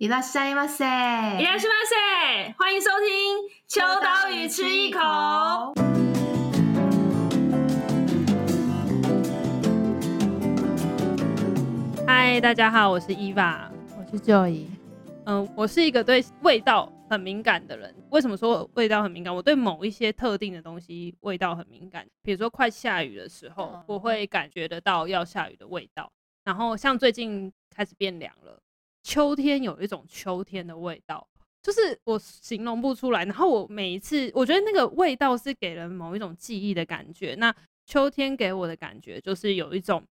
いらっしゃいませ，いらっしゃいませ，欢迎收听《秋刀鱼吃一口》。嗨，大家好，我是伊娃，我是 Joy。嗯，我是一个对味道很敏感的人。为什么说味道很敏感？我对某一些特定的东西味道很敏感。比如说快下雨的时候，我会感觉得到要下雨的味道。然后像最近开始变凉了。 秋天有一种秋天的味道，就是我形容不出来。然后我每一次，我觉得那个味道是给人某一种记忆的感觉。那秋天给我的感觉就是有一种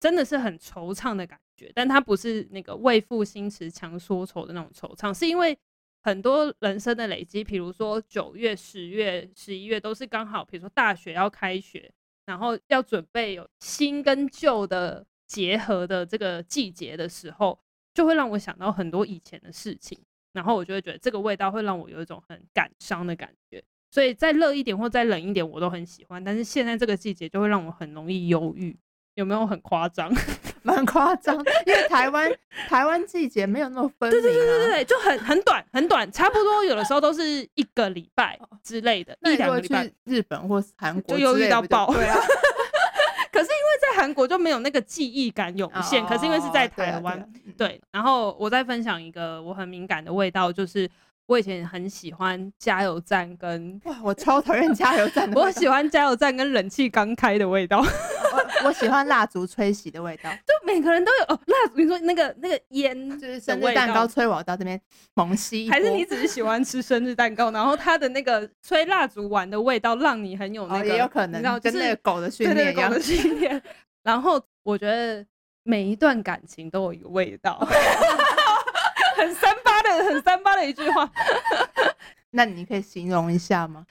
真的是很惆怅的感觉，但它不是那个为赋新词强说愁的那种惆怅，是因为很多人生的累积，比如说九月、十月、十一月都是刚好，比如说大学要开学，然后要准备有新跟旧的结合的这个季节的时候。就会让我想到很多以前的事情，然后我就会觉得这个味道会让我有一种很感伤的感觉，所以再热一点或再冷一点我都很喜欢。但是现在这个季节就会让我很容易忧郁，有没有很夸张？蛮夸张，因为台湾台湾季节没有那么分明啊，对对对对对，就很很短很短，差不多有的时候都是一个礼拜之类的，一两个礼拜。日本或韩国就忧郁到爆，对啊。韩国就没有那个记忆感涌现，可是因为是在台湾，对。然后我再分享一个我很敏感的味道，就是我以前很喜欢加油站跟哇，我超讨厌加油站，我喜欢加油站跟冷气刚开的味道。我喜欢蜡烛吹熄的味道，就每个人都有哦。蜡烛，你说那个那个烟，就是生日蛋糕吹我到这边猛吸，还是你只是喜欢吃生日蛋糕？然后它的那个吹蜡烛丸的味道，让你很有那个，也有可能，然后跟那个狗的训练一样的训练。然后我觉得每一段感情都有一个味道，很三八的，很三八的一句话。那你可以形容一下吗？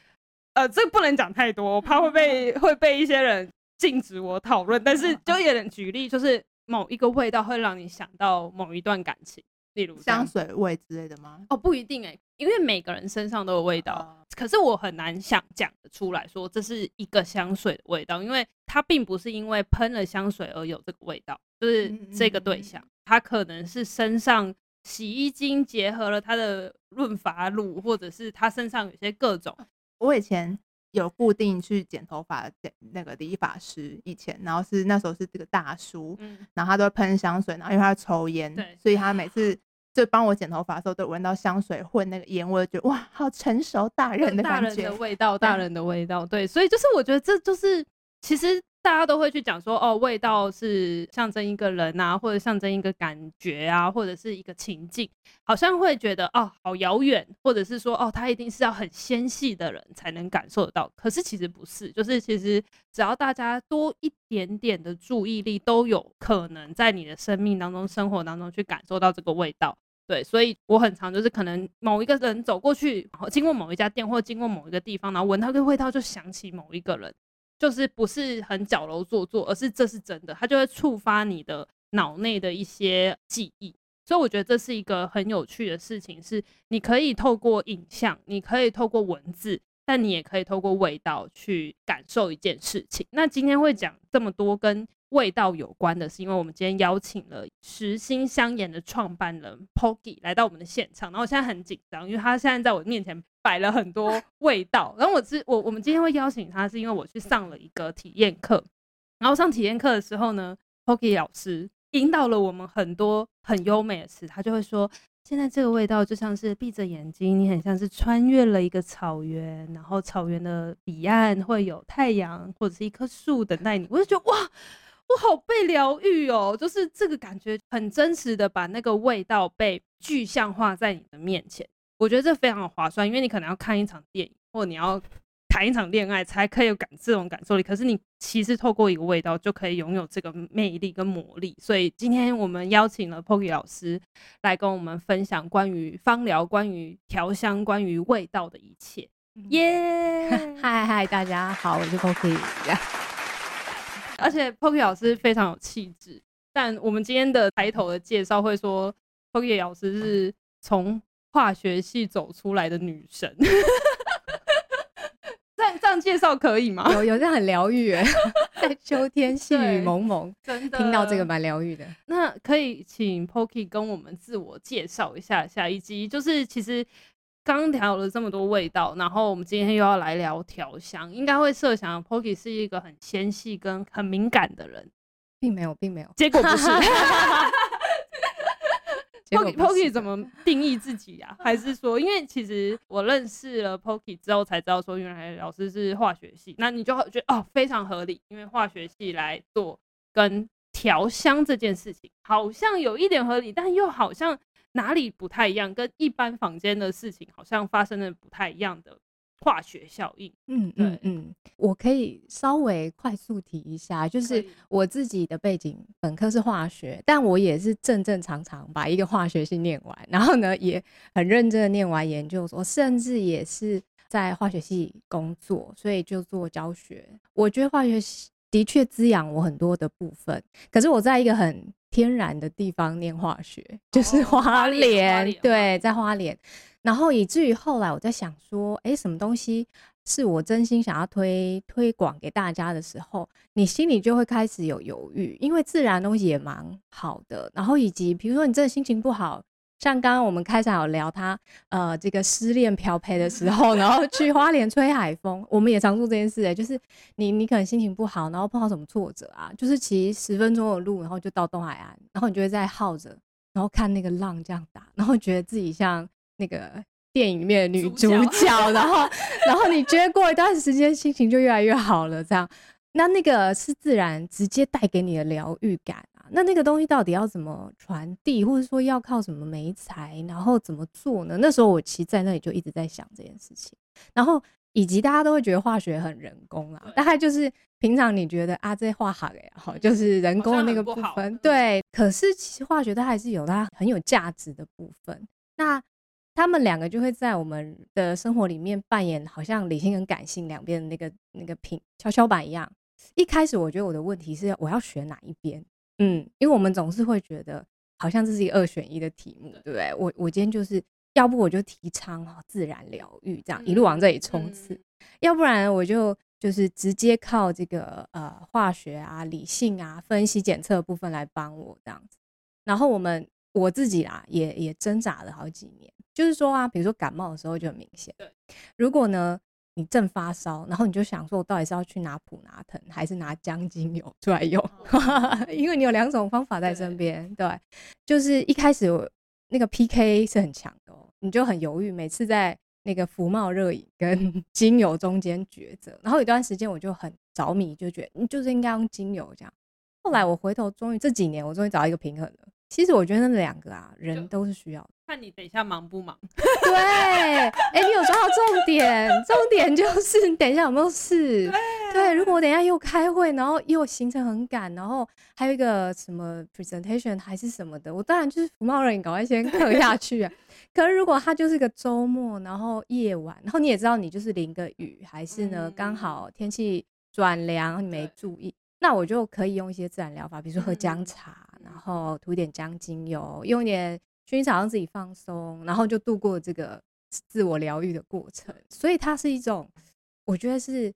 呃，这不能讲太多，我怕会被会被一些人。禁止我讨论，但是就有点举例，就是某一个味道会让你想到某一段感情，例如香水味之类的吗？哦，不一定哎、欸，因为每个人身上都有味道，哦、可是我很难想讲得出来说这是一个香水的味道，因为它并不是因为喷了香水而有这个味道，就是这个对象，它可能是身上洗衣精结合了他的润发乳，或者是他身上有些各种。我以前。有固定去剪头发的那个理发师，以前，然后是那时候是这个大叔，嗯，然后他都会喷香水，然后因为他抽烟，对，所以他每次就帮我剪头发的时候，都闻到香水混那个烟味，觉得哇，好成熟大人的感觉，大人的味道，大人的味道，对，所以就是我觉得这就是其实。大家都会去讲说，哦，味道是象征一个人啊，或者象征一个感觉啊，或者是一个情境，好像会觉得哦，好遥远，或者是说，哦，他一定是要很纤细的人才能感受得到。可是其实不是，就是其实只要大家多一点点的注意力，都有可能在你的生命当中、生活当中去感受到这个味道。对，所以我很常就是可能某一个人走过去，然后经过某一家店，或经过某一个地方，然后闻到个味道，就想起某一个人。就是不是很矫揉做作，而是这是真的，它就会触发你的脑内的一些记忆，所以我觉得这是一个很有趣的事情，是你可以透过影像，你可以透过文字，但你也可以透过味道去感受一件事情。那今天会讲这么多跟味道有关的，是因为我们今天邀请了时馨香研的创办人 Poki 来到我们的现场，然后我现在很紧张，因为他现在在我面前。摆了很多 味道，然后我是我我们今天会邀请他，是因为我去上了一个体验课，然后上体验课的时候呢，Poki 老师引导了我们很多很优美的词，他就会说，现在这个味道就像是闭着眼睛，你很像是穿越了一个草原，然后草原的彼岸会有太阳或者是一棵树等待你，我就觉得哇，我好被疗愈哦，就是这个感觉很真实的把那个味道被具象化在你的面前。我觉得这非常的划算，因为你可能要看一场电影，或你要谈一场恋爱，才可以有感这种感受力。可是你其实透过一个味道，就可以拥有这个魅力跟魔力。所以今天我们邀请了 Poki 老师来跟我们分享关于芳疗、关于调香、关于味道的一切。耶！嗨嗨，大家好，我是 Poki。而且 Poki 老师非常有气质，但我们今天的抬头的介绍会说，Poki 老师是从化学系走出来的女神，这样这样介绍可以吗？有有这样很疗愈哎，在秋天细雨蒙蒙，真的听到这个蛮疗愈的。那可以请 Poki 跟我们自我介绍一下下，以及就是其实刚调了这么多味道，然后我们今天又要来聊调香，应该会设想 Poki 是一个很纤细跟很敏感的人，并没有，并没有，结果不是。Poki Poki 怎么定义自己呀、啊？还是说，因为其实我认识了 Poki 之后才知道，说原来老师是化学系，那你就觉得哦非常合理，因为化学系来做跟调香这件事情，好像有一点合理，但又好像哪里不太一样，跟一般房间的事情好像发生的不太一样的。化学效应，嗯嗯嗯，我可以稍微快速提一下，就是我自己的背景，本科是化学，但我也是正正常常把一个化学系念完，然后呢也很认真的念完研究所，甚至也是在化学系工作，所以就做教学。我觉得化学系的确滋养我很多的部分，可是我在一个很天然的地方念化学，就是花莲，对，在花莲。然后以至于后来我在想说，哎，什么东西是我真心想要推推广给大家的时候，你心里就会开始有犹豫，因为自然东西也蛮好的。然后以及比如说你真的心情不好，像刚刚我们开场有聊他呃这个失恋漂泊的时候，然后去花莲吹海风，我们也常做这件事哎，就是你你可能心情不好，然后碰到什么挫折啊，就是骑十分钟的路，然后就到东海岸，然后你就会在耗着，然后看那个浪这样打，然后觉得自己像。那个电影里面的女主角，主角然后，然后你觉得过一段时间心情就越来越好了，这样，那那个是自然直接带给你的疗愈感啊。那那个东西到底要怎么传递，或者说要靠什么媒材，然后怎么做呢？那时候我其实在那里就一直在想这件事情，然后以及大家都会觉得化学很人工啊，大概就是平常你觉得啊这化学呀，好就是人工的那个部分，对。可是其实化学它还是有它很有价值的部分，那。他们两个就会在我们的生活里面扮演好像理性跟感性两边的那个那个平跷跷板一样。一开始我觉得我的问题是我要选哪一边？嗯，因为我们总是会觉得好像这是一个二选一的题目，对不对？我我今天就是要不我就提倡自然疗愈，这样一路往这里冲刺；要不然我就就是直接靠这个呃化学啊、理性啊、分析检测部分来帮我这样子。然后我们我自己啊也也挣扎了好几年。就是说啊，比如说感冒的时候就很明显。对，如果呢你正发烧，然后你就想说，我到底是要去拿普拿疼，还是拿姜精油出来用？哦、因为你有两种方法在身边。对，就是一开始我那个 PK 是很强的哦，你就很犹豫，每次在那个服冒热饮跟 精油中间抉择。然后有段时间我就很着迷，就觉得你就是应该用精油这样。后来我回头，终于这几年我终于找到一个平衡了。其实我觉得那两个啊，人都是需要的。看你等一下忙不忙？对，哎、欸，你有抓到重点，重点就是你等一下有没有事？对，对，如果我等一下又开会，然后又行程很赶，然后还有一个什么 presentation 还是什么的，我当然就是服贸人，赶快先 刻下去啊。可是如果他就是个周末，然后夜晚，然后你也知道你就是淋个雨，还是呢刚好天气转凉，你没注意，那我就可以用一些自然疗法，比如说喝姜茶，然后涂点姜精油，用点。薰衣草让自己放松，然后就度过这个自我疗愈的过程。所以它是一种，我觉得是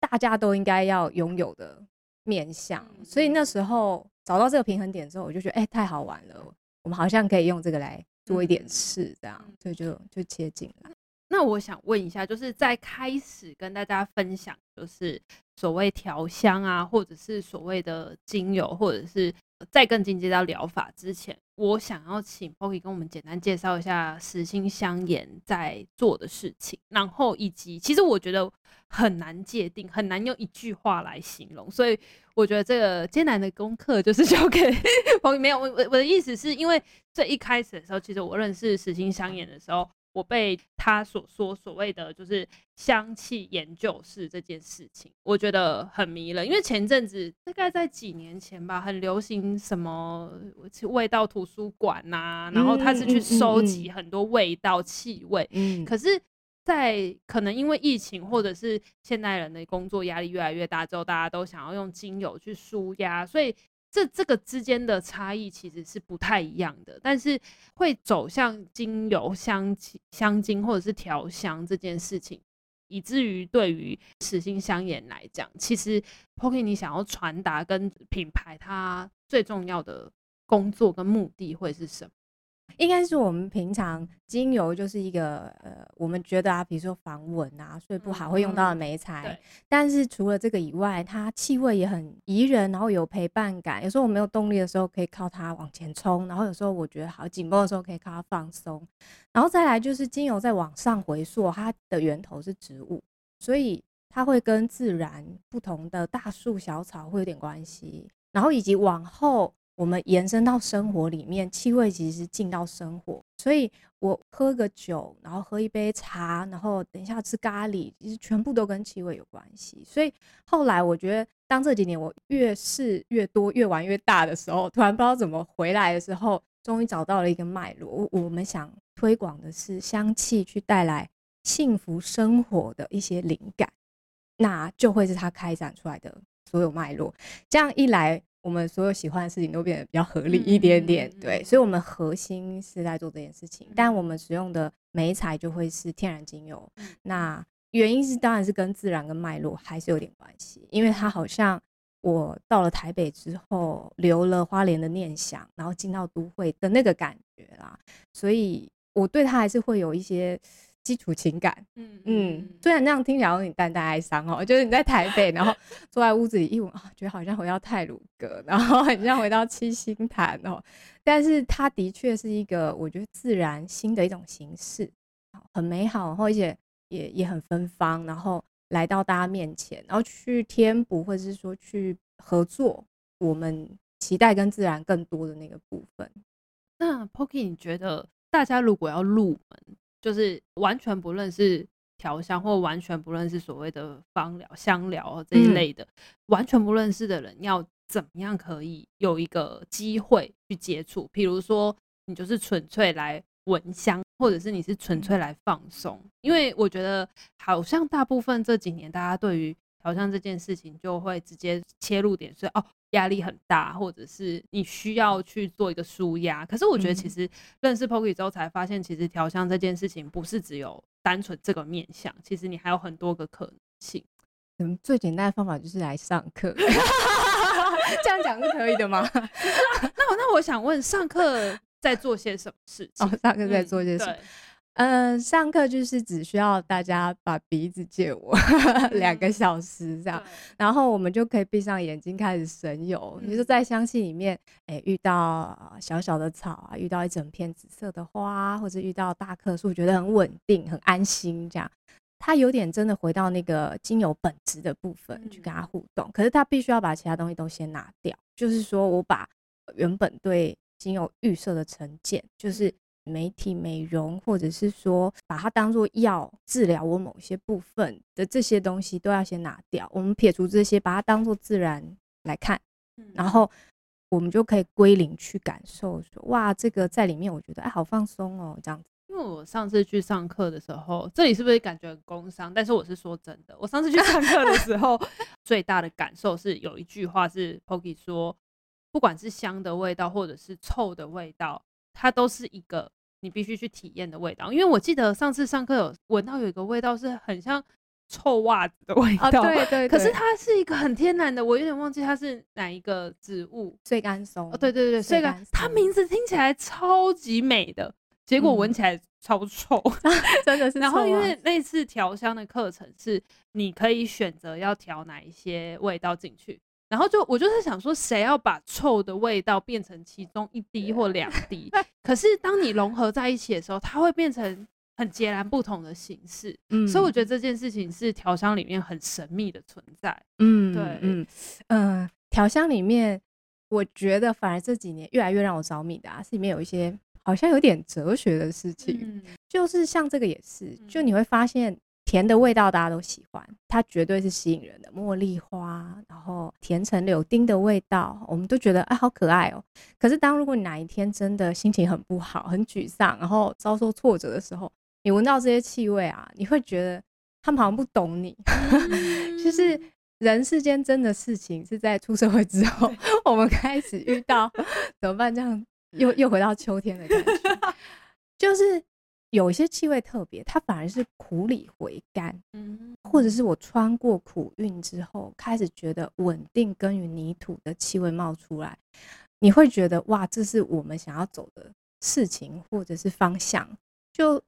大家都应该要拥有的面向。所以那时候找到这个平衡点之后，我就觉得，哎、欸，太好玩了，我们好像可以用这个来做一点事，这样，所以就就切进来。那我想问一下，就是在开始跟大家分享，就是所谓调香啊，或者是所谓的精油，或者是。在更进阶到疗法之前，我想要请 Poki 跟我们简单介绍一下实心香研在做的事情，然后以及其实我觉得很难界定，很难用一句话来形容，所以我觉得这个艰难的功课就是 交给 Poki。没有，我我我的意思是因为最一开始的时候，其实我认识实心香研的时候。我被他所说所谓的就是香气研究室这件事情，我觉得很迷了。因为前阵子大概在几年前吧，很流行什么味道图书馆呐、啊，然后他是去收集很多味道气味。嗯，可是，在可能因为疫情或者是现代人的工作压力越来越大之后，大家都想要用精油去舒压，所以。这这个之间的差异其实是不太一样的，但是会走向精油香、香精或者是调香这件事情，以至于对于实心香烟来讲，其实 Poki 你想要传达跟品牌它最重要的工作跟目的会是什么？应该是我们平常精油就是一个呃，我们觉得啊，比如说防蚊啊，睡不好会用到的眉材。嗯、但是除了这个以外，它气味也很宜人，然后有陪伴感。有时候我没有动力的时候，可以靠它往前冲；然后有时候我觉得好紧绷的时候，可以靠它放松。然后再来就是精油在往上回溯，它的源头是植物，所以它会跟自然不同的大树小草会有点关系。然后以及往后。我们延伸到生活里面，气味其实进到生活，所以我喝个酒，然后喝一杯茶，然后等一下吃咖喱，其实全部都跟气味有关系。所以后来我觉得，当这几年我越试越多，越玩越大的时候，突然不知道怎么回来的时候，终于找到了一个脉络。我我们想推广的是香气去带来幸福生活的一些灵感，那就会是它开展出来的所有脉络。这样一来。我们所有喜欢的事情都变得比较合理一点点，对，所以，我们核心是在做这件事情，但我们使用的媒材就会是天然精油。那原因是，当然是跟自然跟脉络还是有点关系，因为它好像我到了台北之后，留了花莲的念想，然后进到都会的那个感觉啦，所以我对它还是会有一些。基础情感，嗯嗯，虽然那样听起来有点淡淡哀伤哦，就是你在台北，然后 坐在屋子里一闻啊，觉得好像回到泰鲁阁，然后很像回到七星潭哦，但是它的确是一个我觉得自然新的一种形式，很美好，然后而且也也很芬芳，然后来到大家面前，然后去填补或者是说去合作，我们期待跟自然更多的那个部分。那 Poki，你觉得大家如果要入门？就是完全不认识调香，或完全不认识所谓的芳疗、香疗这一类的，嗯、完全不认识的人，要怎么样可以有一个机会去接触？比如说，你就是纯粹来闻香，或者是你是纯粹来放松？因为我觉得，好像大部分这几年，大家对于调香这件事情，就会直接切入点，所以哦。压力很大，或者是你需要去做一个舒压。可是我觉得，其实认识 Poki 之后才发现，其实调香这件事情不是只有单纯这个面向，其实你还有很多个可能性。嗯，最简单的方法就是来上课，这样讲是可以的吗？那我那我想问，上课在做些什么事情？哦，上课在做些什么？呃，上课就是只需要大家把鼻子借我 两个小时这样，然后我们就可以闭上眼睛开始神游。你说在香气里面，哎、欸，遇到小小的草啊，遇到一整片紫色的花，或者遇到大棵树，觉得很稳定、很安心这样。他有点真的回到那个精油本质的部分去跟他互动，可是他必须要把其他东西都先拿掉，就是说我把原本对精油预设的成见，就是。美体美容，或者是说把它当做药治疗我某些部分的这些东西都要先拿掉。我们撇除这些，把它当做自然来看，然后我们就可以归零去感受说，哇，这个在里面我觉得哎，好放松哦，这样子。因为我上次去上课的时候，这里是不是感觉很工伤？但是我是说真的，我上次去上课的时 候，最大的感受是有一句话是 Poki 说，不管是香的味道或者是臭的味道，它都是一个。你必须去体验的味道，因为我记得上次上课有闻到有一个味道是很像臭袜子的味道，对对。可是它是一个很天然的，我有点忘记它是哪一个植物，穗甘松。哦，对对对，穗甘。它名字听起来超级美的，结果闻起来超臭，真的是。然后因为那次调香的课程是你可以选择要调哪一些味道进去。然后就我就是想说，谁要把臭的味道变成其中一滴或两滴？可是当你融合在一起的时候，它会变成很截然不同的形式。嗯，所以我觉得这件事情是调香里面很神秘的存在。嗯，对，嗯，呃，调香里面，我觉得反而这几年越来越让我着迷的啊，是里面有一些好像有点哲学的事情。嗯，就是像这个也是，就你会发现。甜的味道大家都喜欢，它绝对是吸引人的。茉莉花，然后甜橙柳丁的味道，我们都觉得哎，好可爱哦。可是当如果你哪一天真的心情很不好、很沮丧，然后遭受挫折的时候，你闻到这些气味啊，你会觉得他们好像不懂你。就是人世间真的事情是在出社会之后，我们开始遇到怎么办？这样又又回到秋天的感觉，就是。有一些气味特别，它反而是苦里回甘，嗯，或者是我穿过苦运之后，开始觉得稳定耕耘泥土的气味冒出来，你会觉得哇，这是我们想要走的事情或者是方向。就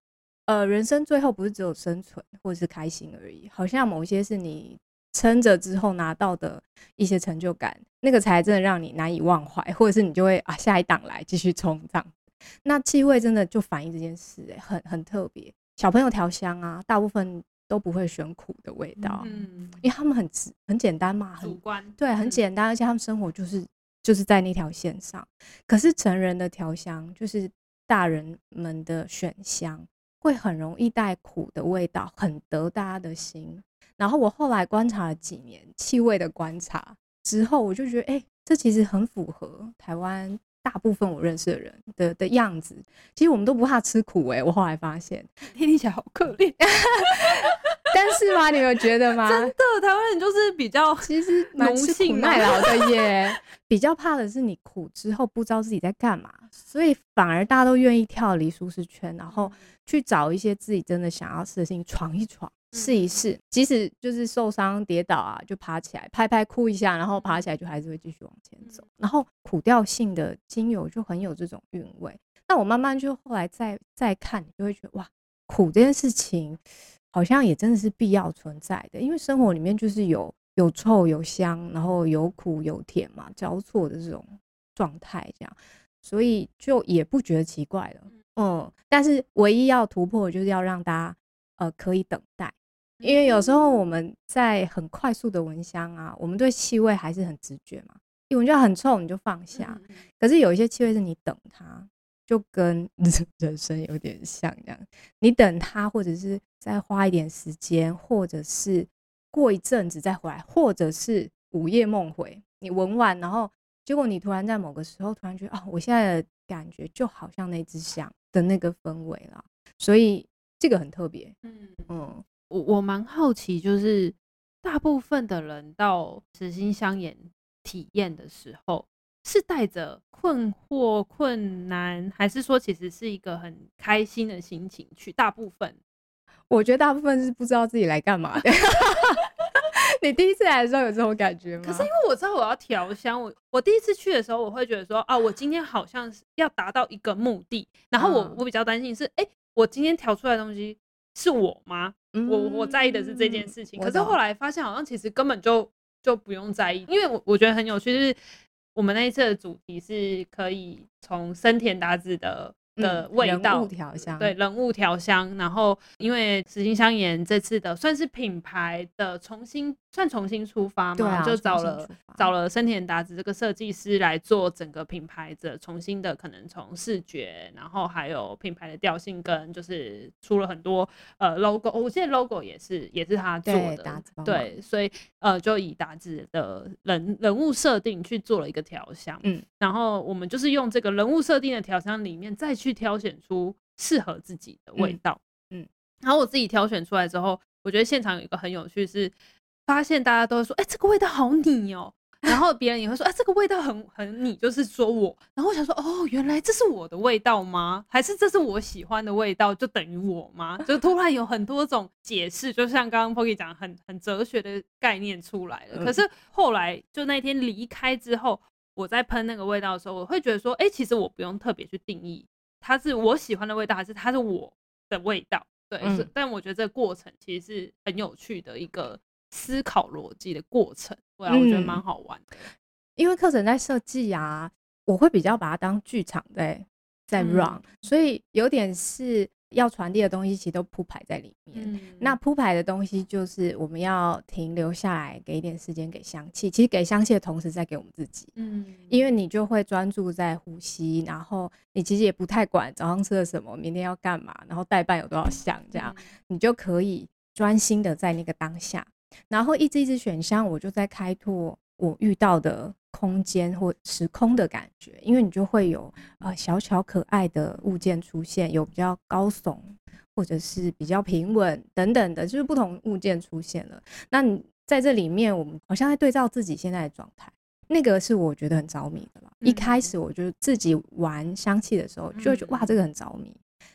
呃，人生最后不是只有生存或者是开心而已，好像某些是你撑着之后拿到的一些成就感，那个才真的让你难以忘怀，或者是你就会啊，下一档来继续冲这样。那气味真的就反映这件事，欸，很很特别。小朋友调香啊，大部分都不会选苦的味道，嗯，因为他们很直很简单嘛，很主观，对，很简单，而且他们生活就是就是在那条线上。可是成人的调香，就是大人们的选香，会很容易带苦的味道，很得大家的心。然后我后来观察了几年气味的观察之后，我就觉得，哎，欸，这其实很符合台湾。大部分我认识的人的的样子，其实我们都不怕吃苦哎、欸。我后来发现，听起来好可怜，但是吗？你们觉得吗？真的，台湾人就是比较其实蛮吃苦耐劳的耶。比较怕的是你苦之后不知道自己在干嘛，所以反而大家都愿意跳离舒适圈，然后去找一些自己真的想要试的事情闯一闯。试一试，即使就是受伤跌倒啊，就爬起来拍拍哭一下，然后爬起来就还是会继续往前走。然后苦调性的精油就很有这种韵味。那我慢慢就后来再再看，你就会觉得哇，苦这件事情好像也真的是必要存在的，因为生活里面就是有有臭有香，然后有苦有甜嘛，交错的这种状态这样，所以就也不觉得奇怪了。嗯，但是唯一要突破的就是要让大家呃可以等待。因为有时候我们在很快速的闻香啊，我们对气味还是很直觉嘛，一闻就很臭，你就放下。可是有一些气味是你等它，就跟 人生有点像这样，你等它，或者是再花一点时间，或者是过一阵子再回来，或者是午夜梦回，你闻完，然后结果你突然在某个时候突然觉得哦，我现在的感觉就好像那支香的那个氛围了，所以这个很特别，嗯嗯。我我蛮好奇，就是大部分的人到慈心香研体验的时候，是带着困惑、困难，还是说其实是一个很开心的心情去？大部分，我觉得大部分是不知道自己来干嘛的。你第一次来的时候有这种感觉吗？可是因为我知道我要调香，我我第一次去的时候，我会觉得说啊，我今天好像是要达到一个目的，然后我、嗯、我比较担心是，哎、欸，我今天调出来的东西是我吗？我我在意的是这件事情，可是后来发现好像其实根本就就不用在意，因为我我觉得很有趣，就是我们那一次的主题是可以从生田达子的。的味道，调香对，人物调香。然后因为石井香研这次的算是品牌的重新，算重新出发嘛，啊，就找了找了森田达子这个设计师来做整个品牌的重新的，可能从视觉，然后还有品牌的调性，跟就是出了很多呃 logo，我记得 logo 也是也是他做的，对，对，所以呃就以达子的人人物设定去做了一个调香，嗯，然后我们就是用这个人物设定的调香里面再去。去挑选出适合自己的味道，嗯，嗯，然后我自己挑选出来之后，我觉得现场有一个很有趣是，发现大家都会说，哎、欸，这个味道好你哦，然后别人也会说，哎、欸，这个味道很很你，就是说我，然后我想说，哦，原来这是我的味道吗？还是这是我喜欢的味道，就等于我吗？就突然有很多种解释，就像刚刚 Poki 讲，很很哲学的概念出来了。可是后来就那天离开之后，我在喷那个味道的时候，我会觉得说，哎、欸，其实我不用特别去定义。它是我喜欢的味道，还是它是我的味道？对，嗯、是。但我觉得这个过程其实是很有趣的一个思考逻辑的过程，对啊，我觉得蛮好玩的。嗯、因为课程在设计啊，我会比较把它当剧场在在 run，、嗯、所以有点是。要传递的东西其实都铺排在里面。嗯、那铺排的东西就是我们要停留下来，给一点时间给香气。其实给香气的同时，在给我们自己。嗯，因为你就会专注在呼吸，然后你其实也不太管早上吃了什么，明天要干嘛，然后代办有多少项，这样、嗯、你就可以专心的在那个当下，然后一支一支选项，我就在开拓我遇到的。空间或时空的感觉，因为你就会有呃小巧可爱的物件出现，有比较高耸或者是比较平稳等等的，就是不同物件出现了。那你在这里面，我们好像在对照自己现在的状态，那个是我觉得很着迷的啦。嗯、一开始我就自己玩香气的时候，就会觉得哇，这个很着迷。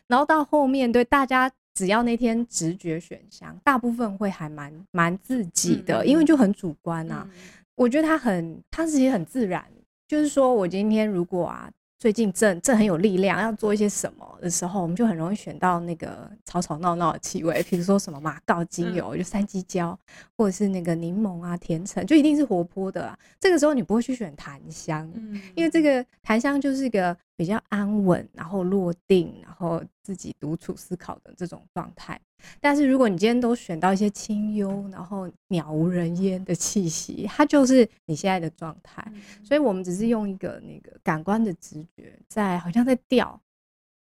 然后到后面对大家。只要那天直觉选项，大部分会还蛮蛮自己的，嗯、因为就很主观啊。嗯、我觉得他很，他自己很自然。就是说我今天如果啊。最近正正很有力量，要做一些什么的时候，我们就很容易选到那个吵吵闹闹的气味，比如说什么马告精油，就三鸡椒，或者是那个柠檬啊、甜橙，就一定是活泼的啊。这个时候你不会去选檀香，因为这个檀香就是一个比较安稳，然后落定，然后自己独处思考的这种状态。但是如果你今天都选到一些清幽，然后鸟无人烟的气息，它就是你现在的状态。嗯、所以我们只是用一个那个感官的直觉，在好像在调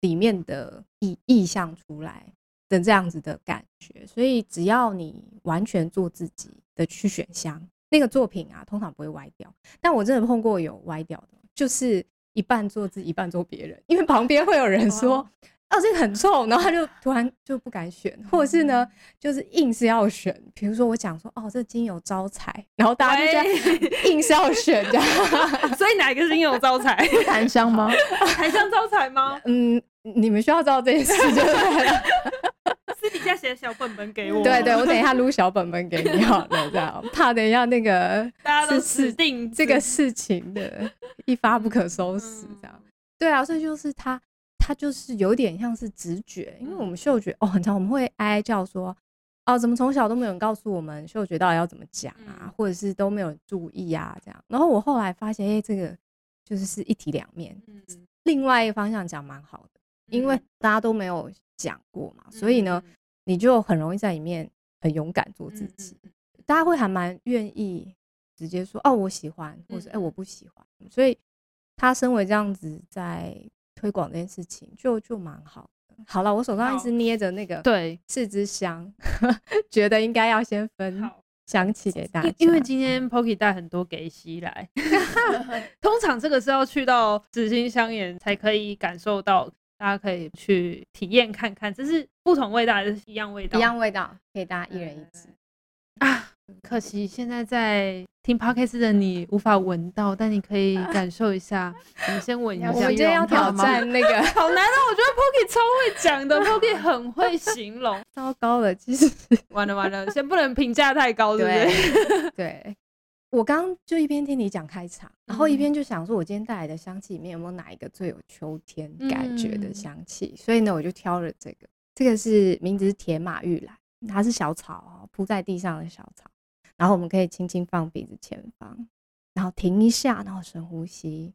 里面的意意象出来的这样子的感觉。所以只要你完全做自己的去选香，那个作品啊，通常不会歪掉。但我真的碰过有歪掉的，就是一半做自己，一半做别人，因为旁边会有人说。哦，这个很臭，然后他就突然就不敢选，或者是呢，就是硬是要选。比如说我讲说，哦，这精油招财，然后大家就这样硬是要选，这样。所以哪一个是精油招财？檀香吗？檀香招财吗？嗯，你们需要知道这件事就对了。私底下写小本本给我。对对，我等一下撸小本本给你好了，这样怕等一下那个大家都死定这个事情的一发不可收拾，这样。对啊，所以就是他。它就是有点像是直觉，因为我们嗅觉哦，很常我们会哀哀叫说，哦，怎么从小都没有人告诉我们嗅觉到底要怎么讲啊，或者是都没有人注意啊，这样。然后我后来发现，哎，这个就是是一体两面。另外一个方向讲蛮好的，因为大家都没有讲过嘛，所以呢，你就很容易在里面很勇敢做自己，大家会还蛮愿意直接说，哦，我喜欢，或者哎，我不喜欢。所以他身为这样子在。推广这件事情就就蛮好的。好了，我手上一直捏着那个对四支香，觉得应该要先分香气给大家。因为今天 Poki 带很多给西来，通常这个是要去到紫心香园才可以感受到，大家可以去体验看看，这是不同味道还是一样味道？一样味道，可以大家一人一支啊。可惜现在在听 Podcast 的你无法闻到，但你可以感受一下。你先闻一下。我们今天要挑战那个，好难哦！我觉得 Poki 超会讲的，Poki 很会形容。糟糕了，其实完了完了，先不能评价太高，对不对？对。我刚刚就一边听你讲开场，然后一边就想说，我今天带来的香气里面有没有哪一个最有秋天感觉的香气？所以呢，我就挑了这个。这个是名字是铁马玉兰，它是小草哦，铺在地上的小草。然后我们可以轻轻放鼻子前方，然后停一下，然后深呼吸。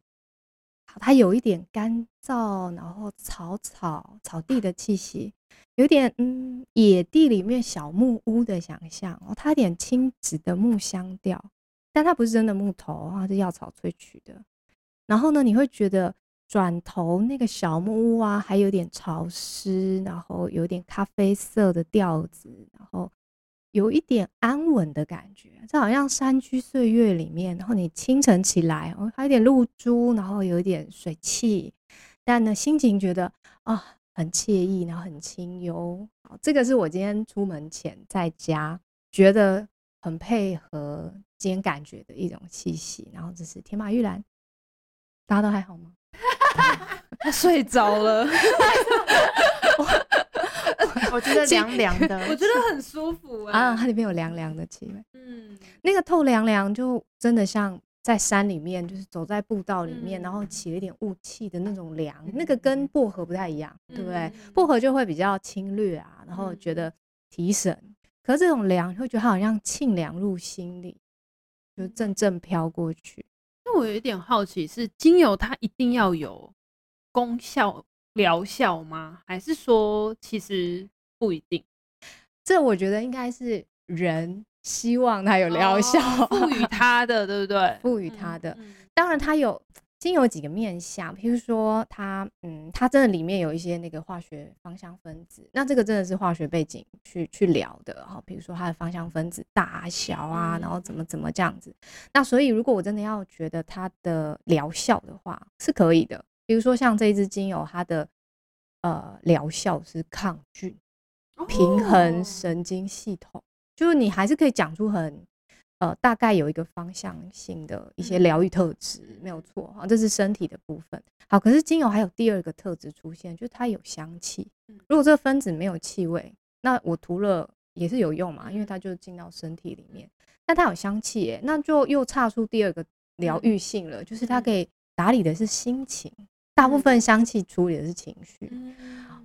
好，它有一点干燥，然后草草草地的气息，有点嗯野地里面小木屋的想象哦。它有点青紫的木香调，但它不是真的木头，它是药草萃取的。然后呢，你会觉得转头那个小木屋啊，还有点潮湿，然后有点咖啡色的调子，然后。有一点安稳的感觉，这好像山居岁月里面，然后你清晨起来，哦，还有点露珠，然后有一点水汽，但呢，心情觉得啊、很惬意，然后很清幽。好，这个是我今天出门前在家觉得很配合今天感觉的一种气息。然后这是天马玉兰，大家都还好吗？他 睡着了。我觉得凉凉的，我觉得很舒服啊！它里面有凉凉的气味，嗯，那个透凉凉，就真的像在山里面，就是走在步道里面，然后起了一点雾气的那种凉，那个跟薄荷不太一样，对不对？薄荷就会比较侵略啊，然后觉得提神，可是这种凉，会觉得它好像沁凉入心里，就阵阵飘过去。那我有一点好奇，是精油它一定要有功效？疗效吗？还是说其实不一定？这我觉得应该是人希望它有疗效，赋予 它的，对不对？赋予它的。当然，它有精油几个面向，譬如说它，嗯，它真的里面有一些那个化学芳香分子，那这个真的是化学背景去去聊的哈。比如说它的芳香分子大小啊，然后怎么怎么这样子。那所以，如果我真的要觉得它的疗效的话，是可以的。比如说像这一支精油，它的呃疗效是抗菌、平衡神经系统，就是你还是可以讲出很呃，大概有一个方向性的一些疗愈特质，嗯、没有错哈，这是身体的部分。好，可是精油还有第二个特质出现，就是它有香气。如果这个分子没有气味，那我涂了也是有用嘛，因为它就进到身体里面。但它有香气，哎，那就又差出第二个疗愈性了，就是它可以打理的是心情。大部分香气处理的是情绪。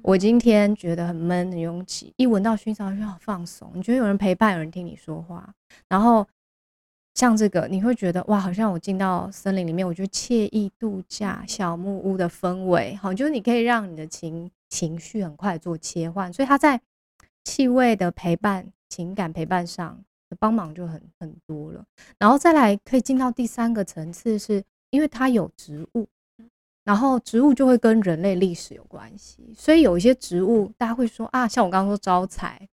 我今天觉得很闷、很拥挤，一闻到薰衣草就好放松。你觉得有人陪伴，有人听你说话，然后像这个，你会觉得哇，好像我进到森林里面，我觉得惬意度假小木屋的氛围，好，就是你可以让你的情情绪很快做切换，所以它在气味的陪伴、情感陪伴上的帮忙就很很多了。然后再来可以进到第三个层次，是因为它有植物。然后植物就会跟人类历史有关系，所以有一些植物大家会说啊，像我刚刚说招财、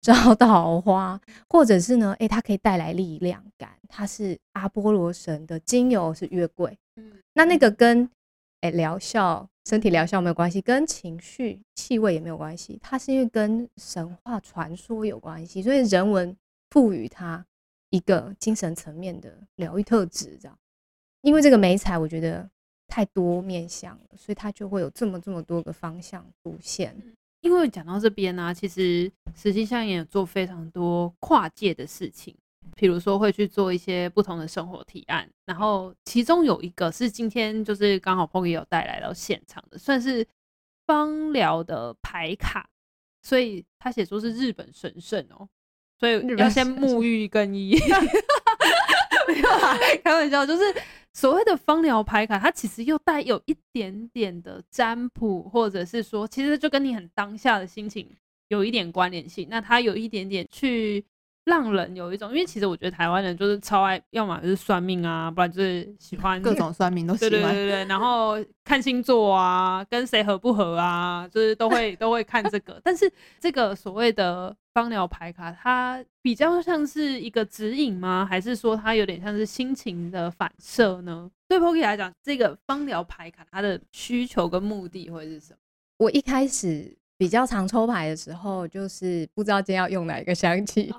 招桃花，或者是呢，诶，它可以带来力量感，它是阿波罗神的精油是月桂，嗯，那那个。跟诶疗效、身体疗效没有关系，跟情绪气味也没有关系，它是因为跟神话传说有关系，所以人文赋予它一个精神层面的疗愈特质，这样，因为这个美彩，我觉得。太多面向了，所以它就会有这么这么多个方向出现。因为讲到这边呢、啊，其实实际上也有做非常多跨界的事情，比如说会去做一些不同的生活提案。然后其中有一个是今天就是刚好 Poki 有带来到现场的，算是芳疗的牌卡，所以他写说是日本神圣哦，所以要先沐浴更衣。没有啦，开玩笑，就是。所谓的芳疗牌卡，它其实又带有一点点的占卜，或者是说，其实就跟你很当下的心情有一点关联性。那它有一点点去。让人有一种，因为其实我觉得台湾人就是超爱，要么就是算命啊，不然就是喜欢各种算命都 喜欢。对对对对，然后看星座啊，跟谁合不合啊，就是都会都会看这个。但是这个所谓的芳疗牌卡，它比较像是一个指引吗？还是说它有点像是心情的反射呢？对 Poki 来讲，这个芳疗牌卡它的需求跟目的会是什么？我一开始比较常抽牌的时候，就是不知道今天要用哪一个香气。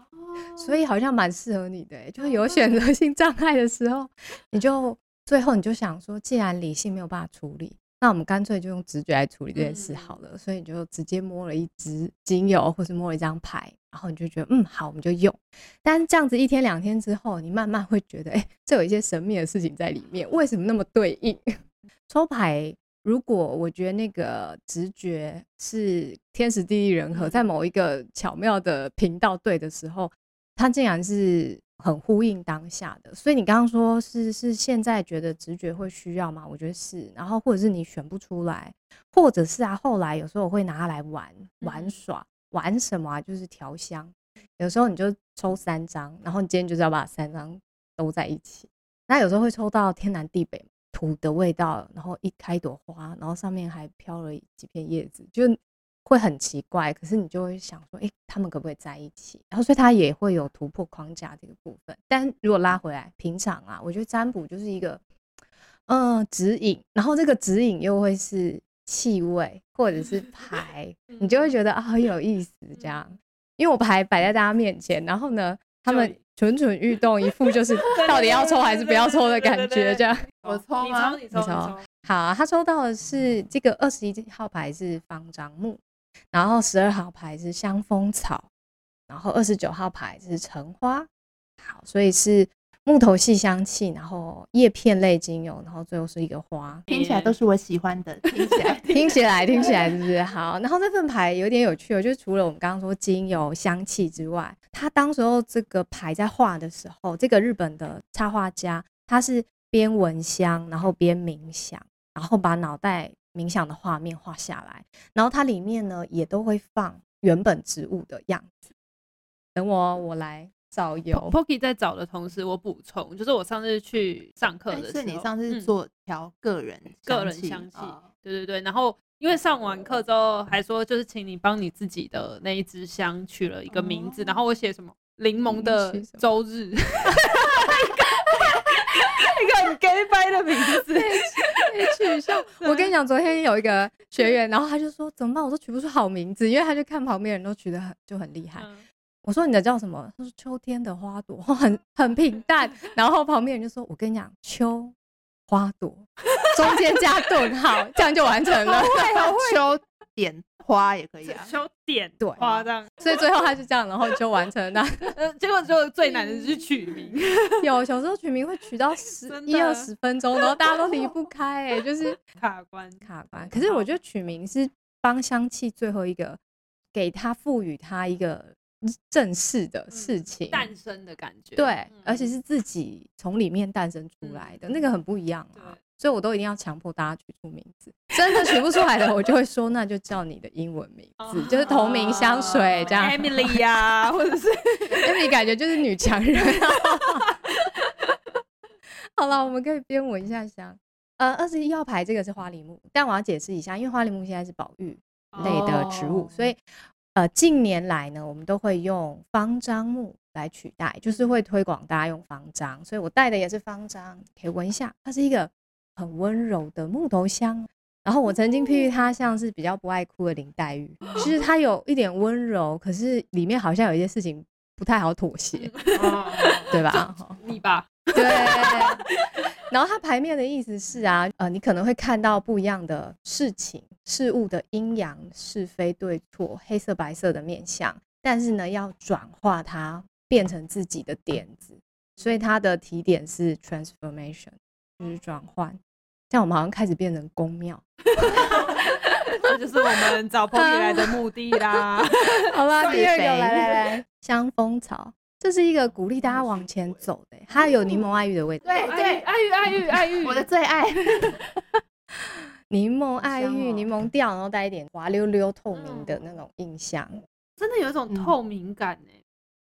所以好像蛮适合你的，欸，就是有选择性障碍的时候，你就最后你就想说，既然理性没有办法处理，那我们干脆就用直觉来处理这件事好了。所以你就直接摸了一支精油，或是摸了一张牌，然后你就觉得嗯好，我们就用。但这样子一天两天之后，你慢慢会觉得，哎，这有一些神秘的事情在里面，为什么那么对应？抽牌，如果我觉得那个直觉是天时地利人和，在某一个巧妙的频道对的时候。它竟然是很呼应当下的，所以你刚刚说是是现在觉得直觉会需要吗？我觉得是，然后或者是你选不出来，或者是啊，后来有时候我会拿它来玩玩耍，玩什么啊？就是调香，有时候你就抽三张，然后你今天就是要把三张都在一起，那有时候会抽到天南地北土的味道，然后一开一朵花，然后上面还飘了几片叶子，就。会很奇怪，可是你就会想说，诶，他们可不可以在一起？然后所以他也会有突破框架这个部分。但如果拉回来平常啊，我觉得占卜就是一个，嗯、呃，指引，然后这个指引又会是气味或者是 牌，你就会觉得啊很有意思这样。因为我牌摆在大家面前，然后呢，他们蠢蠢欲动，一副就是 到底要抽还是不要抽的感觉这样。我抽吗？你抽，你抽，好啊，他抽到的是这个二十一号牌是方樟木。然后十二号牌是香风草，然后二十九号牌是橙花，好，所以是木头系香气，然后叶片类精油，然后最后是一个花，听起来都是我喜欢的，听起来听起来听起来是不是好？然后这份牌有点有趣哦，就是除了我们刚刚说精油香气之外，他当时候这个牌在画的时候，这个日本的插画家他是边闻香，然后边冥想，然后把脑袋。冥想的画面画下来，然后它里面呢也都会放原本植物的样子。等我，我来找油。Poki 在找的同时，我补充，就是我上次去上课的时候，是你上次做调个人、嗯、个人香气，对对对。然后因为上完课之后还说，就是请你帮你自己的那一支香取了一个名字，哦、然后我写什么柠檬的周日 一个很 gay 掰的名字。取笑，我跟你讲，昨天有一个学员，然后他就说怎么办？我都取不出好名字，因为他就看旁边人都取得很就很厉害。我说你的叫什么？他说秋天的花朵，很很平淡。然后旁边人就说：“我跟你讲，秋花朵中间加顿号，这样就完成了。” 秋点花也可以啊，秋点对花这样。所以最后他是这样，然后就完成了。呃，结果就最难的是取名。有小时候取名会取到十一二十分钟，然后大家都离不开，哎，就是 卡关卡关。可是我觉得取名是帮香气最后一个，给它赋予它一个。正式的事情诞生的感觉，对，而且是自己从里面诞生出来的，那个很不一样啊。所以我都一定要强迫大家取出名字，真的取不出来的，我就会说那就叫你的英文名字，就是同名香水这样，Emily 呀，或者是 Emily，感觉就是女强人。好了，我们可以边闻一下香。呃，二十一号牌这个是花梨木，但我要解释一下，因为花梨木现在是保育类的植物，所以。呃，近年来呢，我们都会用方樟木来取代，就是会推广大家用方樟，所以我带的也是方樟，可以闻一下，它是一个很温柔的木头香。然后我曾经譬喻她像是比较不爱哭的林黛玉，其实她有一点温柔，可是里面好像有一些事情不太好妥协，对吧？你吧，对。然后它牌面的意思是啊，呃，你可能会看到不一样的事情、事物的阴阳、是非对错、黑色白色的面相，但是呢，要转化它变成自己的点子，所以它的提点是 transformation，就是转换。这样我们好像开始变成宫庙，这就是我们找 Pocky 来的目的啦。好吧，第二个来来来，香蜂草。这是一个鼓励大家往前走的，它有柠檬爱玉的味道。对对，爱玉爱玉爱玉，我的最爱。柠檬爱玉，柠檬调，然后带一点滑溜溜、透明的那种印象，真的有一种透明感呢。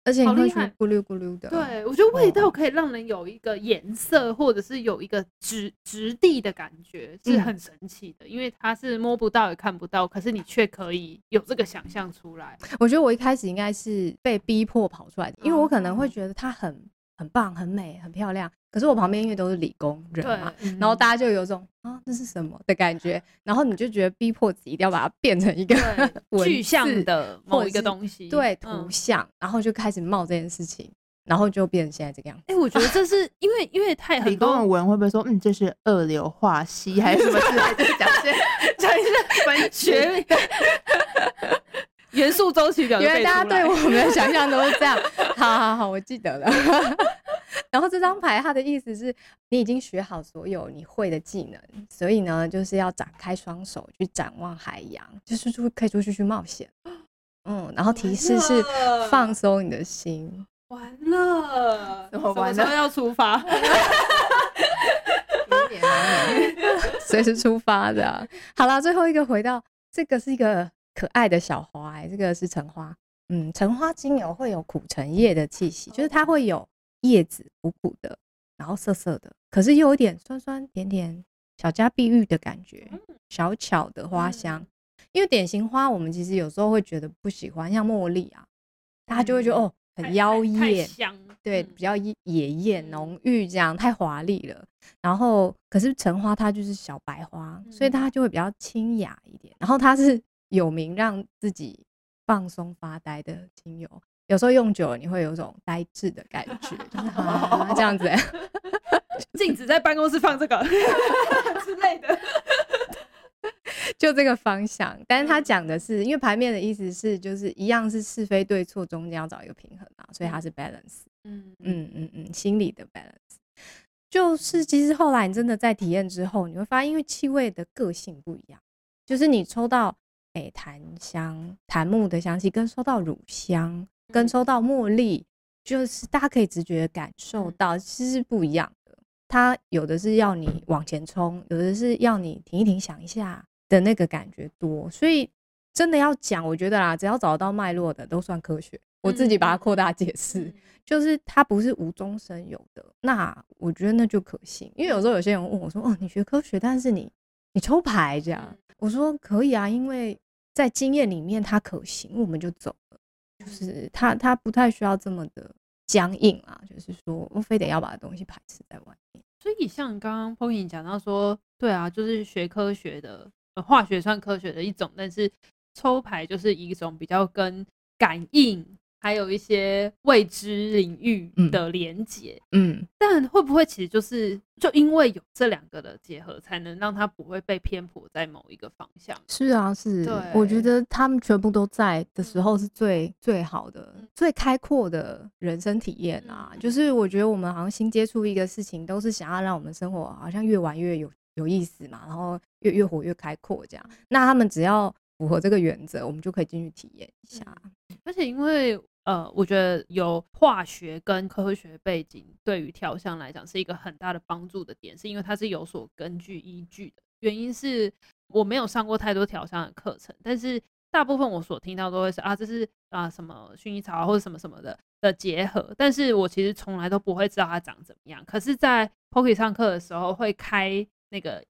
而且你会觉得咕噜咕噜的，对，我觉得味道可以让人有一个颜色，或者是有一个质质地的感觉，是很神奇的。因为它是摸不到也看不到，可是你却可以有这个想象出来。我觉得我一开始应该是被逼迫跑出来的，因为我可能会觉得它很。很棒，很美，很漂亮。可是我旁边因为都是理工人嘛，嗯、然后大家就有种啊，这是什么的感觉。然后你就觉得逼迫自己一定要把它变成一个 具象的某一个东西，对，图像，嗯、然后就开始冒这件事情，然后就变成现在这个样子。哎、欸，我觉得这是 因为因为太理工的文会不会说，嗯，这是二硫化硒还是什么之类的？讲一些讲一些 文学元素周期表，因为大家对我们的想象都是这样。好好好，我记得了。然后这张牌它的意思是你已经学好所有你会的技能，所以呢，就是要展开双手去展望海洋，就是出可以出去去冒险。嗯，然后提示是放松你的心。完了，什么完了？什么时候要出发？随时出发的。好了，最后一个回到这个是一个。可爱的小花、欸，这个是橙花。嗯，橙花精油会有苦橙叶的气息，就是它会有叶子苦苦的，然后涩涩的，可是又有点酸酸甜甜、小家碧玉的感觉，小巧的花香。因为典型花，我们其实有时候会觉得不喜欢，像茉莉啊，大家就会觉得哦，很妖艳，香，对，比较野艳浓郁，这样太华丽了。然后，可是橙花它就是小白花，所以它就会比较清雅一点。然后它是。有名让自己放松发呆的精油，有时候用久了你会有种呆滞的感觉，就是啊这样子、欸。禁止在办公室放这个 之类的，就这个方向。但是他讲的是，因为牌面的意思是，就是一样是是非对错中间要找一个平衡啊，所以它是 balance。嗯嗯嗯嗯，心理的 balance。就是其实后来你真的在体验之后，你会发现，因为气味的个性不一样，就是你抽到。檀香、檀木的香气，跟收到乳香，跟收到茉莉，就是大家可以直觉感受到，其实是不一样的。它有的是要你往前冲，有的是要你停一停、想一下的那个感觉多。所以真的要讲，我觉得啦，只要找到脉络的都算科学。我自己把它扩大解释，就是它不是无中生有的。那我觉得那就可信，因为有时候有些人问我说：“哦，你学科学，但是你你抽牌这样？”我说：“可以啊，因为。”在经验里面，它可行，我们就走了。就是它，它不太需要这么的僵硬啊。就是说，我非得要把东西排斥在外面。所以，像刚刚 Pocky 讲到说，对啊，就是学科学的，呃，化学算科学的一种，但是抽牌就是一种比较跟感应还有一些未知领域的连接，嗯，但会不会其实就是就因为有这两个的结合，才能让它不会被偏颇在某一个方向？是啊，是，对，我觉得他们全部都在的时候是最最好的、最开阔的人生体验啊。就是我觉得我们好像新接触一个事情，都是想要让我们生活好像越玩越有有意思嘛，然后越越活越开阔这样。那他们只要符合这个原则，我们就可以进去体验一下。而且因为呃，我觉得有化学跟科学背景，对于调香来讲是一个很大的帮助的点，是因为它是有所根据依据的。原因是我没有上过太多调香的课程，但是大部分我所听到都会是啊，这是啊什么薰衣草或者什么什么的的结合，但是我其实从来都不会知道它长怎么样。可是，在 Poki 上课的时候会开那个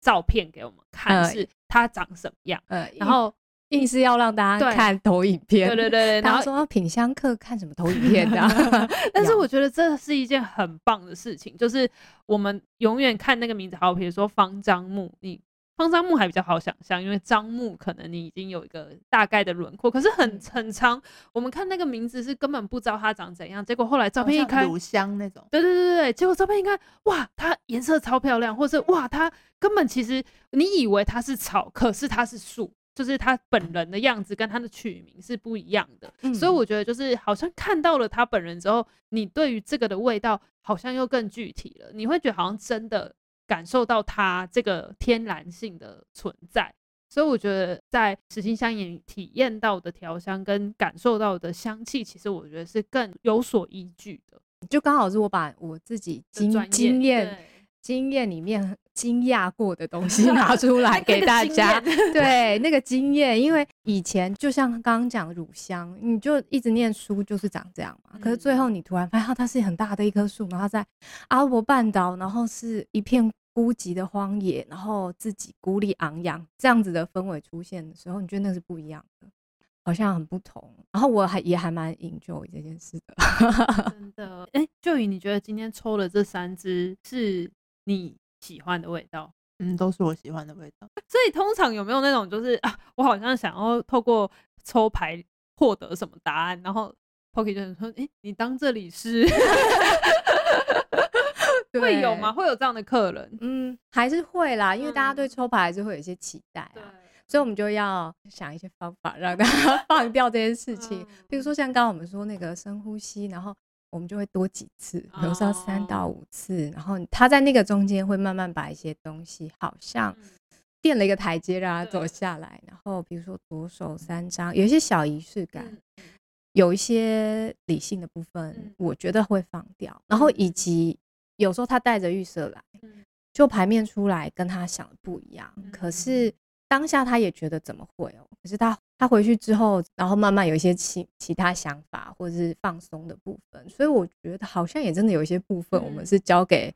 照片给我们看，是它长什么样，呃，然后。硬是要让大家看投影片，对对对，然后说品香课看什么投影片的、啊。但是 我觉得这是一件很棒的事情，就是我们永远看那个名字，好，比如说方樟木，你芳樟木还比较好想象，因为樟木可能你已经有一个大概的轮廓，可是很很长，我们看那个名字是根本不知道它长怎样，结果后来照片一看，乳香那种，对对对对，结果照片一看，哇，它颜色超漂亮，或是哇，它根本其实你以为它是草，可是它是树。就是他本人的样子跟他的取名是不一样的，嗯、所以我觉得就是好像看到了他本人之后，你对于这个的味道好像又更具体了，你会觉得好像真的感受到它这个天然性的存在。所以我觉得在实心香也体验到的调香跟感受到的香气，其实我觉得是更有所依据的。就刚好是我把我自己经经验经验里面。惊讶过的东西拿出来 给大家，对 那个经验，因为以前就像刚刚讲乳香，你就一直念书就是长这样嘛。可是最后你突然发现它是很大的一棵树，然后在阿拉伯半岛，然后是一片孤寂的荒野，然后自己孤立昂扬这样子的氛围出现的时候，你觉得那是不一样的，好像很不同。然后我还也还蛮 enjoy 这件事的，真的。哎、欸，就以你觉得今天抽的这三支是你喜欢的味道，嗯，都是我喜欢的味道。所以通常有没有那种，就是啊，我好像想要透过抽牌获得什么答案，然后 Poki 就说：“哎、欸，你当这里是？” 会有吗？会有这样的客人？嗯，还是会啦，因为大家对抽牌还是会有一些期待啊，嗯、所以我们就要想一些方法让 大家放掉这件事情。比如说像刚刚我们说那个深呼吸，然后。我们就会多几次，比如说三到五次，oh. 然后他在那个中间会慢慢把一些东西，好像垫了一个台阶让他走下来。然后比如说左手三张，有一些小仪式感，有一些理性的部分，我觉得会放掉。然后以及有时候他带着预设来，就牌面出来跟他想的不一样，可是当下他也觉得怎么会哦？可是他。他回去之后，然后慢慢有一些其其他想法或者是放松的部分，所以我觉得好像也真的有一些部分，我们是交给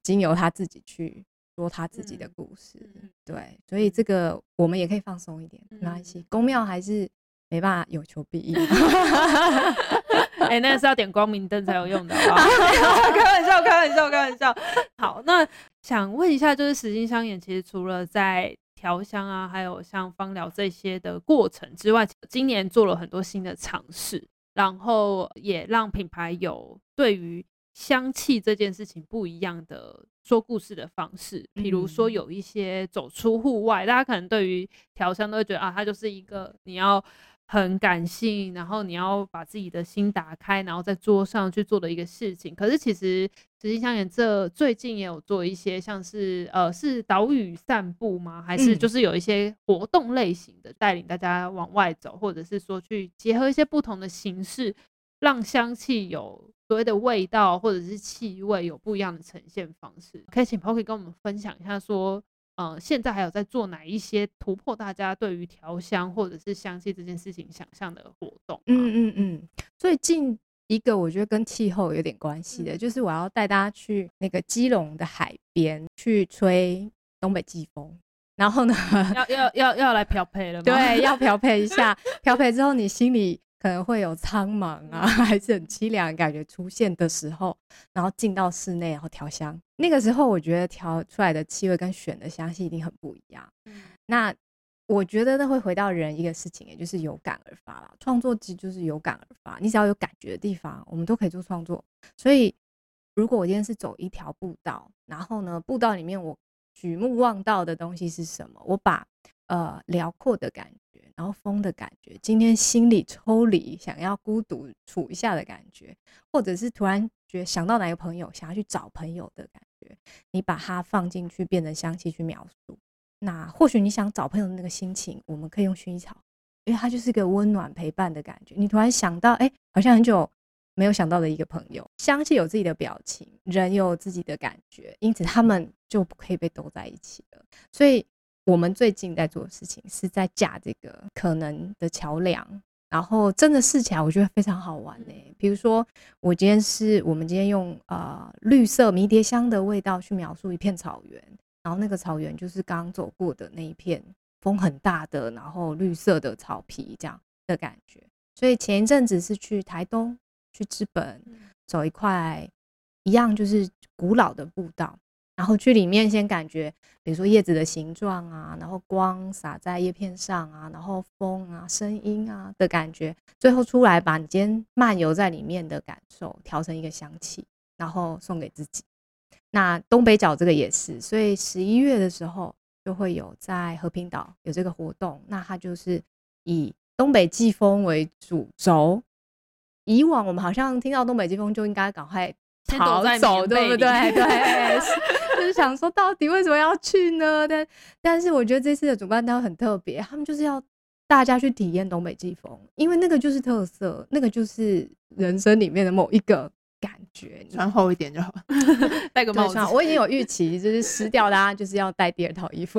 经由他自己去说他自己的故事。对，所以这个我们也可以放松一点，没关系。宫庙还是没办法有求必应。哎、欸，那个是要点光明灯才有用的，好不好？开玩笑，开玩笑，开玩笑。好，那想问一下，就是时心香眼，其实除了在调香啊，还有像芳疗这些的过程之外，今年做了很多新的尝试，然后也让品牌有对于香气这件事情不一样的说故事的方式。比如说有一些走出户外，大家可能对于调香都会觉得啊，它就是一个你要。很感性，然后你要把自己的心打开，然后在桌上去做的一个事情。可是其实实际香眼这最近也有做一些，像是呃是岛屿散步吗？还是就是有一些活动类型的，带领大家往外走，或者是说去结合一些不同的形式，让香气有所谓的味道或者是气味有不一样的呈现方式。可以请 Poki 跟我们分享一下说。呃，现在还有在做哪一些突破大家对于调香或者是香气这件事情想象的活动？嗯嗯嗯，最近一个我觉得跟气候有点关系的，嗯、就是我要带大家去那个基隆的海边去吹东北季风，然后呢，要要要要来漂配了吗？对，要 漂配一下，漂配之后你心里。可能会有苍茫啊，还是很凄凉感觉出现的时候，然后进到室内，然后调香。那个时候，我觉得调出来的气味跟选的香气一定很不一样。嗯、那我觉得那会回到人一个事情，也就是有感而发啦。创作其实就是有感而发，你只要有感觉的地方，我们都可以做创作。所以，如果我今天是走一条步道，然后呢，步道里面我举目望到的东西是什么？我把呃辽阔的感觉，然后风的感觉，今天心里抽离，想要孤独处一下的感觉，或者是突然觉想到哪个朋友，想要去找朋友的感觉，你把它放进去，变成香气去描述。那或许你想找朋友的那个心情，我们可以用薰衣草，因为它就是个温暖陪伴的感觉。你突然想到，哎、好像很久没有想到的一个朋友。香气有自己的表情，人有自己的感觉，因此他们就不可以被兜在一起了。所以，我们最近在做的事情是在架这个可能的桥梁，然后真的试起来，我觉得非常好玩呢、欸。比如说，我今天是我们今天用呃绿色迷迭香的味道去描述一片草原。然后那个草原就是刚走过的那一片风很大的，然后绿色的草皮这样的感觉。所以前一阵子是去台东，去知本走一块一样就是古老的步道，然后去里面先感觉，比如说叶子的形状啊，然后光洒在叶片上啊，然后风啊、声音啊的感觉，最后出来把你今天漫游在里面的感受调成一个香气，然后送给自己。那东北角这个也是，所以十一月的时候就会有在和平岛有这个活动。那它就是以东北季风为主轴。以往我们好像听到东北季风就应该赶快逃走，对不对？对，就是想说到底为什么要去呢？但但是我觉得这次的主办单位很特别，他们就是要大家去体验东北季风，因为那个就是特色，那个就是人生里面的某一个。感觉穿厚一点就好，戴个帽子。我已经有预期，就是湿掉，大家就是要带第二套衣服，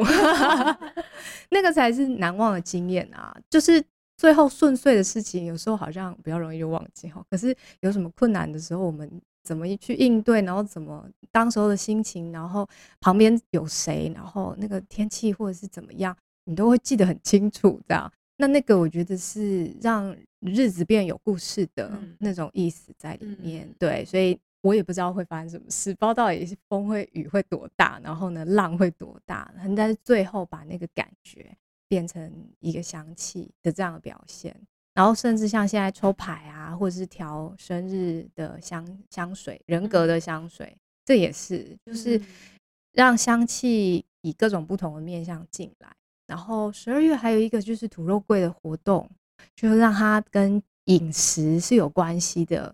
那个才是难忘的经验啊！就是最后顺遂的事情，有时候好像比较容易就忘记哈。可是有什么困难的时候，我们怎么去应对，然后怎么当时候的心情，然后旁边有谁，然后那个天气或者是怎么样，你都会记得很清楚，这样。那那个我觉得是让日子变有故事的那种意思在里面，嗯、对，所以我也不知道会发生什么事，不知道到底是风会雨会多大，然后呢浪会多大，但是最后把那个感觉变成一个香气的这样的表现，然后甚至像现在抽牌啊，或者是调生日的香香水、人格的香水，嗯、这也是就是让香气以各种不同的面向进来。然后十二月还有一个就是土肉桂的活动，就是让它跟饮食是有关系的。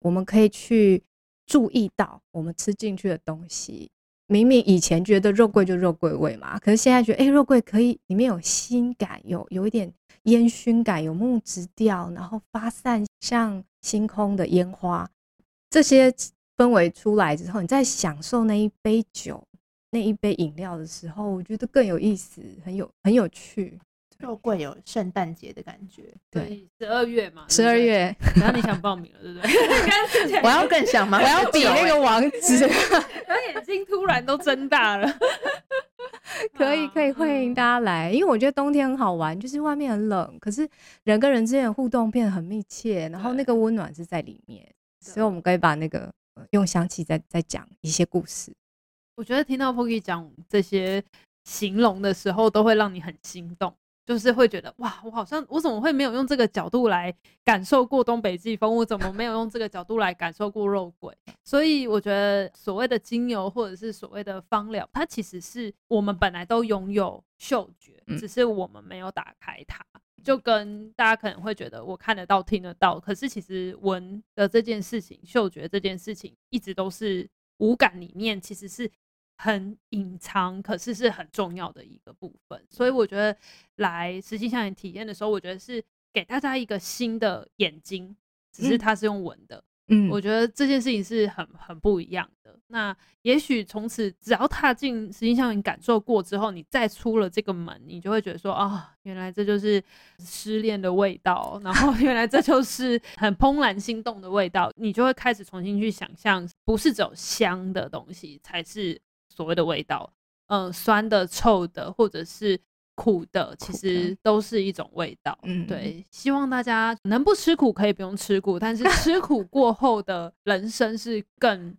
我们可以去注意到我们吃进去的东西。明明以前觉得肉桂就肉桂味嘛，可是现在觉得，哎，肉桂可以里面有辛感，有有一点烟熏感，有木质调，然后发散像星空的烟花。这些氛围出来之后，你在享受那一杯酒。那一杯饮料的时候，我觉得更有意思，很有很有趣。肉桂有圣诞节的感觉，对，十二月嘛，十二月，然后你想报名了，对不对？我要更想吗？我要比那个王子，然后眼睛突然都睁大了。可以可以，欢迎大家来，因为我觉得冬天很好玩，就是外面很冷，可是人跟人之间的互动变得很密切，然后那个温暖是在里面，所以我们可以把那个用香气再再讲一些故事。我觉得听到 Poki 讲这些形容的时候，都会让你很心动，就是会觉得哇，我好像我怎么会没有用这个角度来感受过东北季风？我怎么没有用这个角度来感受过肉桂？所以我觉得所谓的精油或者是所谓的芳疗，它其实是我们本来都拥有嗅觉，只是我们没有打开它。就跟大家可能会觉得我看得到、听得到，可是其实闻的这件事情、嗅觉这件事情，一直都是五感里面其实是。很隐藏，可是是很重要的一个部分。所以我觉得来实际上体验的时候，我觉得是给大家一个新的眼睛，只是它是用闻的。嗯，我觉得这件事情是很很不一样的。那也许从此只要踏进实际上你感受过之后，你再出了这个门，你就会觉得说啊、哦，原来这就是失恋的味道，然后 原来这就是很怦然心动的味道。你就会开始重新去想象，不是只有香的东西才是。所谓的味道，嗯、呃，酸的、臭的，或者是苦的，其实都是一种味道。嗯，对，希望大家能不吃苦可以不用吃苦，但是 吃苦过后的人生是更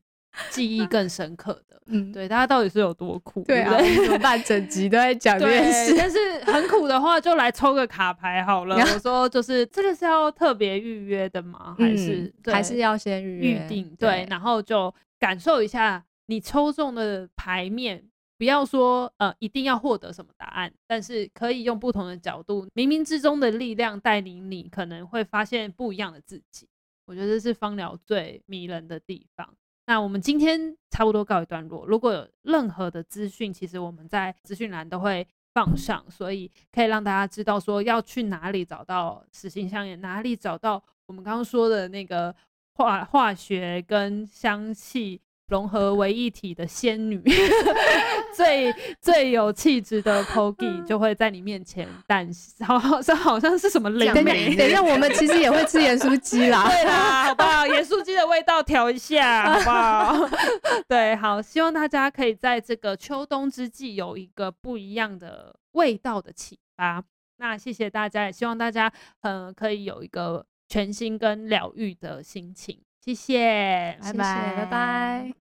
记忆更深刻的。嗯，对，大家到底是有多苦？对啊，怎么 办？整集都在讲这件事。但是很苦的话，就来抽个卡牌好了。我说，就是这个是要特别预约的吗？还是还是要先预约预定？对，然后就感受一下你抽中的牌面。不要说呃，一定要获得什么答案，但是可以用不同的角度，冥冥之中的力量带领你，可能会发现不一样的自己。我觉得这是芳疗最迷人的地方。那我们今天差不多告一段落。如果有任何的资讯，其实我们在资讯栏都会放上，所以可以让大家知道说要去哪里找到实心香烟，哪里找到我们刚刚说的那个化化学跟香气。融合为一体的仙女，最最有气质的 Pogi 就会在你面前诞生，好好像好像是什么灵媒。等一下，我们其实也会吃盐酥鸡啦。对啦，好不好？盐酥鸡的味道调一下，好不好？对，好，希望大家可以在这个秋冬之际有一个不一样的味道的启发。那谢谢大家，也希望大家嗯可以有一个全新跟疗愈的心情。谢谢，拜拜，拜拜。